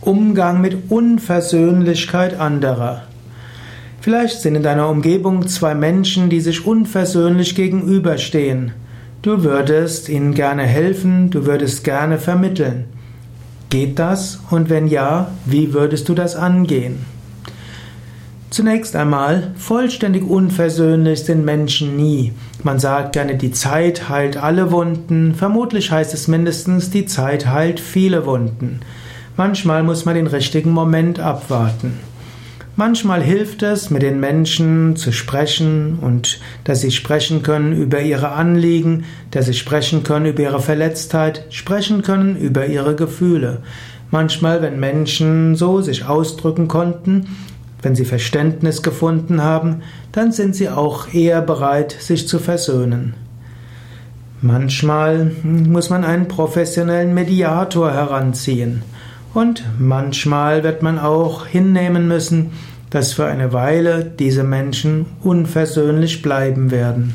Umgang mit Unversöhnlichkeit anderer. Vielleicht sind in deiner Umgebung zwei Menschen, die sich unversöhnlich gegenüberstehen. Du würdest ihnen gerne helfen, du würdest gerne vermitteln. Geht das? Und wenn ja, wie würdest du das angehen? Zunächst einmal, vollständig unversöhnlich sind Menschen nie. Man sagt gerne, die Zeit heilt alle Wunden, vermutlich heißt es mindestens, die Zeit heilt viele Wunden. Manchmal muss man den richtigen Moment abwarten. Manchmal hilft es, mit den Menschen zu sprechen und dass sie sprechen können über ihre Anliegen, dass sie sprechen können über ihre Verletztheit, sprechen können über ihre Gefühle. Manchmal, wenn Menschen so sich ausdrücken konnten, wenn sie Verständnis gefunden haben, dann sind sie auch eher bereit, sich zu versöhnen. Manchmal muss man einen professionellen Mediator heranziehen und manchmal wird man auch hinnehmen müssen, dass für eine Weile diese Menschen unversöhnlich bleiben werden.